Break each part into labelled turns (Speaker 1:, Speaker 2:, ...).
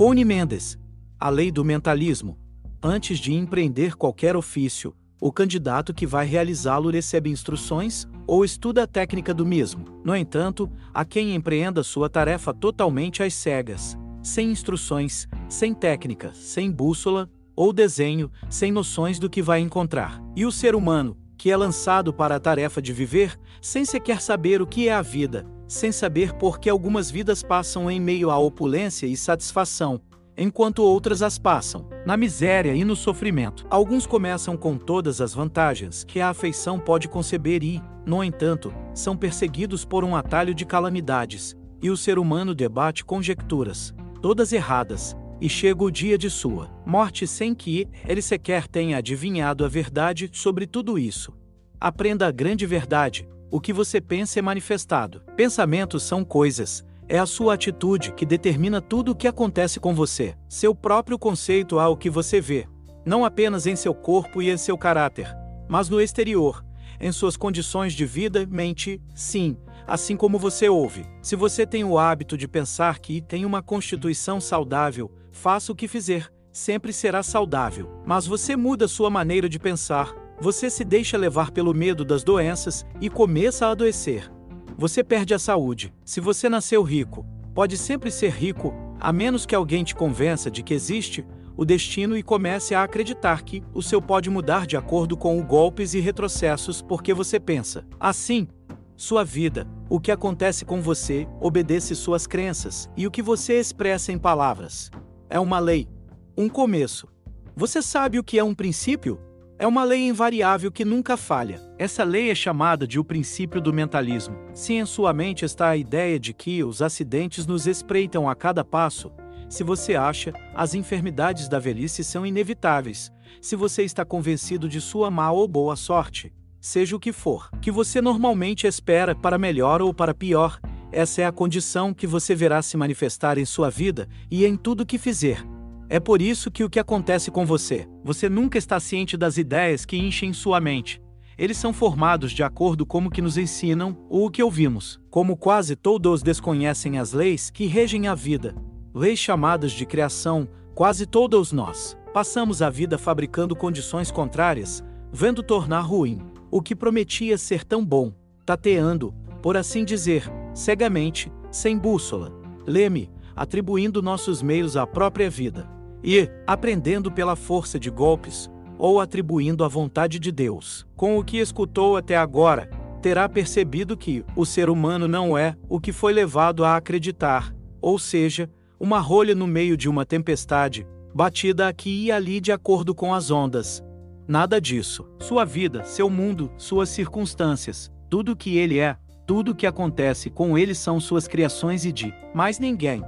Speaker 1: Cone Mendes. A lei do mentalismo. Antes de empreender qualquer ofício, o candidato que vai realizá-lo recebe instruções ou estuda a técnica do mesmo. No entanto, há quem empreenda sua tarefa totalmente às cegas, sem instruções, sem técnica, sem bússola ou desenho, sem noções do que vai encontrar. E o ser humano, que é lançado para a tarefa de viver, sem sequer saber o que é a vida, sem saber por que algumas vidas passam em meio à opulência e satisfação, enquanto outras as passam, na miséria e no sofrimento. Alguns começam com todas as vantagens que a afeição pode conceber e, no entanto, são perseguidos por um atalho de calamidades, e o ser humano debate conjecturas, todas erradas, e chega o dia de sua morte sem que ele sequer tenha adivinhado a verdade sobre tudo isso. Aprenda a grande verdade: o que você pensa é manifestado. Pensamentos são coisas, é a sua atitude que determina tudo o que acontece com você. Seu próprio conceito ao que você vê, não apenas em seu corpo e em seu caráter, mas no exterior, em suas condições de vida, mente, sim, assim como você ouve. Se você tem o hábito de pensar que tem uma constituição saudável, faça o que fizer, sempre será saudável. Mas você muda sua maneira de pensar, você se deixa levar pelo medo das doenças e começa a adoecer. Você perde a saúde. Se você nasceu rico, pode sempre ser rico, a menos que alguém te convença de que existe o destino e comece a acreditar que o seu pode mudar de acordo com os golpes e retrocessos porque você pensa. Assim, sua vida, o que acontece com você, obedece suas crenças e o que você expressa em palavras. É uma lei, um começo. Você sabe o que é um princípio? É uma lei invariável que nunca falha. Essa lei é chamada de o princípio do mentalismo. Se em sua mente está a ideia de que os acidentes nos espreitam a cada passo, se você acha as enfermidades da velhice são inevitáveis, se você está convencido de sua má ou boa sorte, seja o que for, que você normalmente espera para melhor ou para pior, essa é a condição que você verá se manifestar em sua vida e em tudo que fizer. É por isso que o que acontece com você, você nunca está ciente das ideias que enchem sua mente. Eles são formados de acordo com o que nos ensinam ou o que ouvimos. Como quase todos desconhecem as leis que regem a vida, leis chamadas de criação, quase todos nós passamos a vida fabricando condições contrárias, vendo tornar ruim o que prometia ser tão bom, tateando, por assim dizer, cegamente, sem bússola. Leme, atribuindo nossos meios à própria vida e aprendendo pela força de golpes ou atribuindo à vontade de Deus. Com o que escutou até agora, terá percebido que o ser humano não é o que foi levado a acreditar, ou seja, uma rolha no meio de uma tempestade, batida aqui e ali de acordo com as ondas. Nada disso. Sua vida, seu mundo, suas circunstâncias, tudo o que ele é, tudo o que acontece com ele são suas criações e de mais ninguém.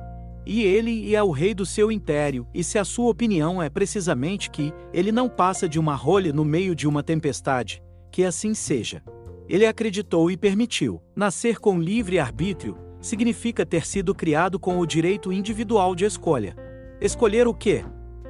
Speaker 1: E ele é o rei do seu império, e se a sua opinião é precisamente que ele não passa de uma rolha no meio de uma tempestade, que assim seja. Ele acreditou e permitiu. Nascer com livre arbítrio significa ter sido criado com o direito individual de escolha. Escolher o quê?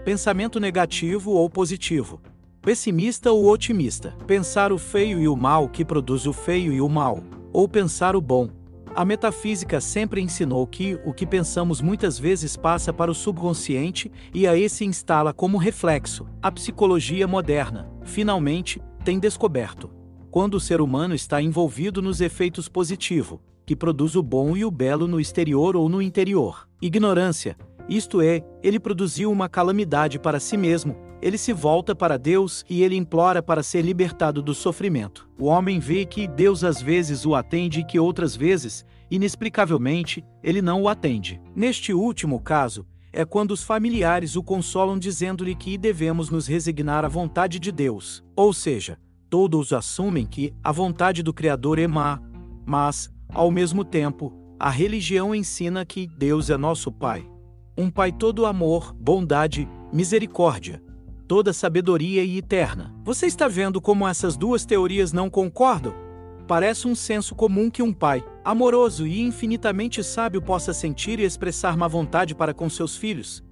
Speaker 1: Pensamento negativo ou positivo. Pessimista ou otimista. Pensar o feio e o mal que produz o feio e o mal. Ou pensar o bom. A metafísica sempre ensinou que o que pensamos muitas vezes passa para o subconsciente e a esse instala como reflexo. A psicologia moderna, finalmente, tem descoberto. Quando o ser humano está envolvido nos efeitos positivos, que produz o bom e o belo no exterior ou no interior. Ignorância, isto é, ele produziu uma calamidade para si mesmo, ele se volta para Deus e ele implora para ser libertado do sofrimento. O homem vê que Deus às vezes o atende e que outras vezes, inexplicavelmente, ele não o atende. Neste último caso, é quando os familiares o consolam dizendo-lhe que devemos nos resignar à vontade de Deus. Ou seja, todos assumem que a vontade do Criador é má, mas, ao mesmo tempo, a religião ensina que Deus é nosso Pai. Um Pai todo amor, bondade, misericórdia, toda sabedoria e eterna. Você está vendo como essas duas teorias não concordam? Parece um senso comum que um pai, amoroso e infinitamente sábio, possa sentir e expressar má vontade para com seus filhos.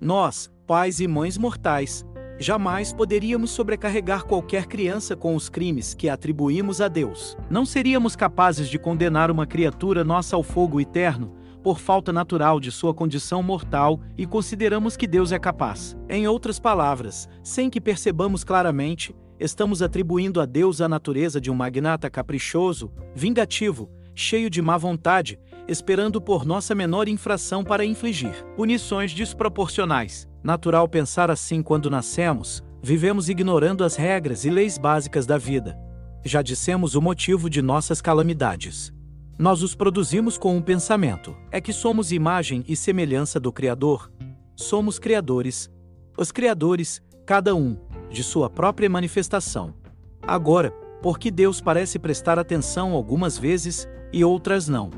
Speaker 1: Nós, pais e mães mortais, Jamais poderíamos sobrecarregar qualquer criança com os crimes que atribuímos a Deus. Não seríamos capazes de condenar uma criatura nossa ao fogo eterno, por falta natural de sua condição mortal e consideramos que Deus é capaz. Em outras palavras, sem que percebamos claramente, estamos atribuindo a Deus a natureza de um magnata caprichoso, vingativo, cheio de má vontade, esperando por nossa menor infração para infligir punições desproporcionais. Natural pensar assim quando nascemos, vivemos ignorando as regras e leis básicas da vida. Já dissemos o motivo de nossas calamidades. Nós os produzimos com um pensamento: é que somos imagem e semelhança do Criador. Somos criadores. Os criadores, cada um, de sua própria manifestação. Agora, porque Deus parece prestar atenção algumas vezes e outras não.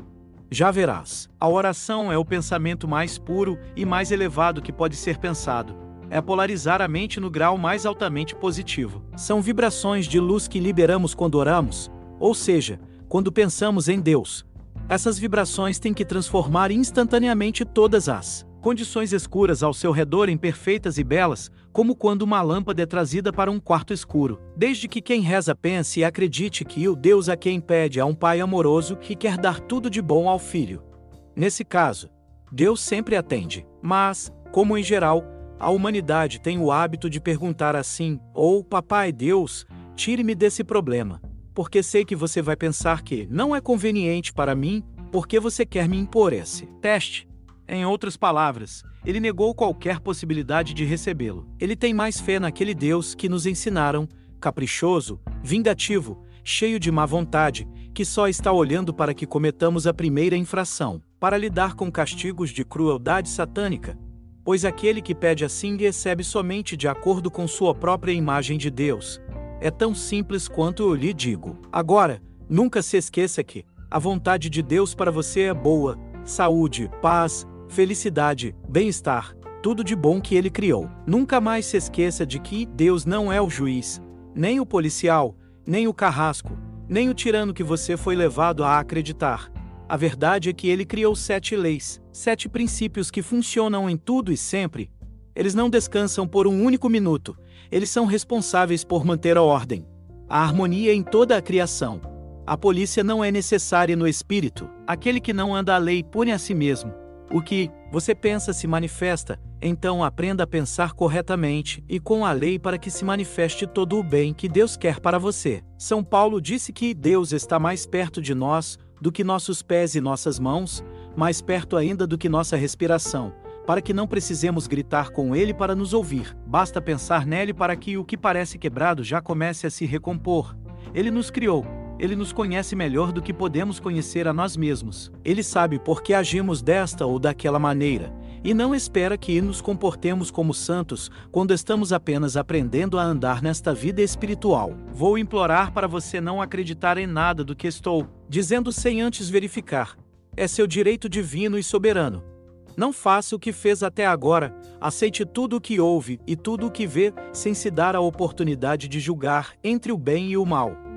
Speaker 1: Já verás, a oração é o pensamento mais puro e mais elevado que pode ser pensado. É polarizar a mente no grau mais altamente positivo. São vibrações de luz que liberamos quando oramos, ou seja, quando pensamos em Deus. Essas vibrações têm que transformar instantaneamente todas as condições escuras ao seu redor em perfeitas e belas, como quando uma lâmpada é trazida para um quarto escuro. Desde que quem reza pense e acredite que o Deus a quem pede é um pai amoroso que quer dar tudo de bom ao filho. Nesse caso, Deus sempre atende. Mas, como em geral, a humanidade tem o hábito de perguntar assim: ou oh, Papai Deus, tire-me desse problema. Porque sei que você vai pensar que não é conveniente para mim, porque você quer me impor esse teste. Em outras palavras, ele negou qualquer possibilidade de recebê-lo. Ele tem mais fé naquele Deus que nos ensinaram, caprichoso, vingativo, cheio de má vontade, que só está olhando para que cometamos a primeira infração, para lidar com castigos de crueldade satânica. Pois aquele que pede assim recebe somente de acordo com sua própria imagem de Deus. É tão simples quanto eu lhe digo. Agora, nunca se esqueça que a vontade de Deus para você é boa, saúde, paz, felicidade, bem-estar, tudo de bom que ele criou. Nunca mais se esqueça de que Deus não é o juiz, nem o policial, nem o carrasco, nem o tirano que você foi levado a acreditar. A verdade é que ele criou sete leis, sete princípios que funcionam em tudo e sempre. Eles não descansam por um único minuto, eles são responsáveis por manter a ordem, a harmonia em toda a criação. A polícia não é necessária no espírito, aquele que não anda a lei pune a si mesmo. O que você pensa se manifesta, então aprenda a pensar corretamente e com a lei para que se manifeste todo o bem que Deus quer para você. São Paulo disse que Deus está mais perto de nós do que nossos pés e nossas mãos, mais perto ainda do que nossa respiração, para que não precisemos gritar com Ele para nos ouvir. Basta pensar nele para que o que parece quebrado já comece a se recompor. Ele nos criou, ele nos conhece melhor do que podemos conhecer a nós mesmos. Ele sabe por que agimos desta ou daquela maneira, e não espera que nos comportemos como santos quando estamos apenas aprendendo a andar nesta vida espiritual. Vou implorar para você não acreditar em nada do que estou dizendo sem antes verificar. É seu direito divino e soberano. Não faça o que fez até agora, aceite tudo o que ouve e tudo o que vê, sem se dar a oportunidade de julgar entre o bem e o mal.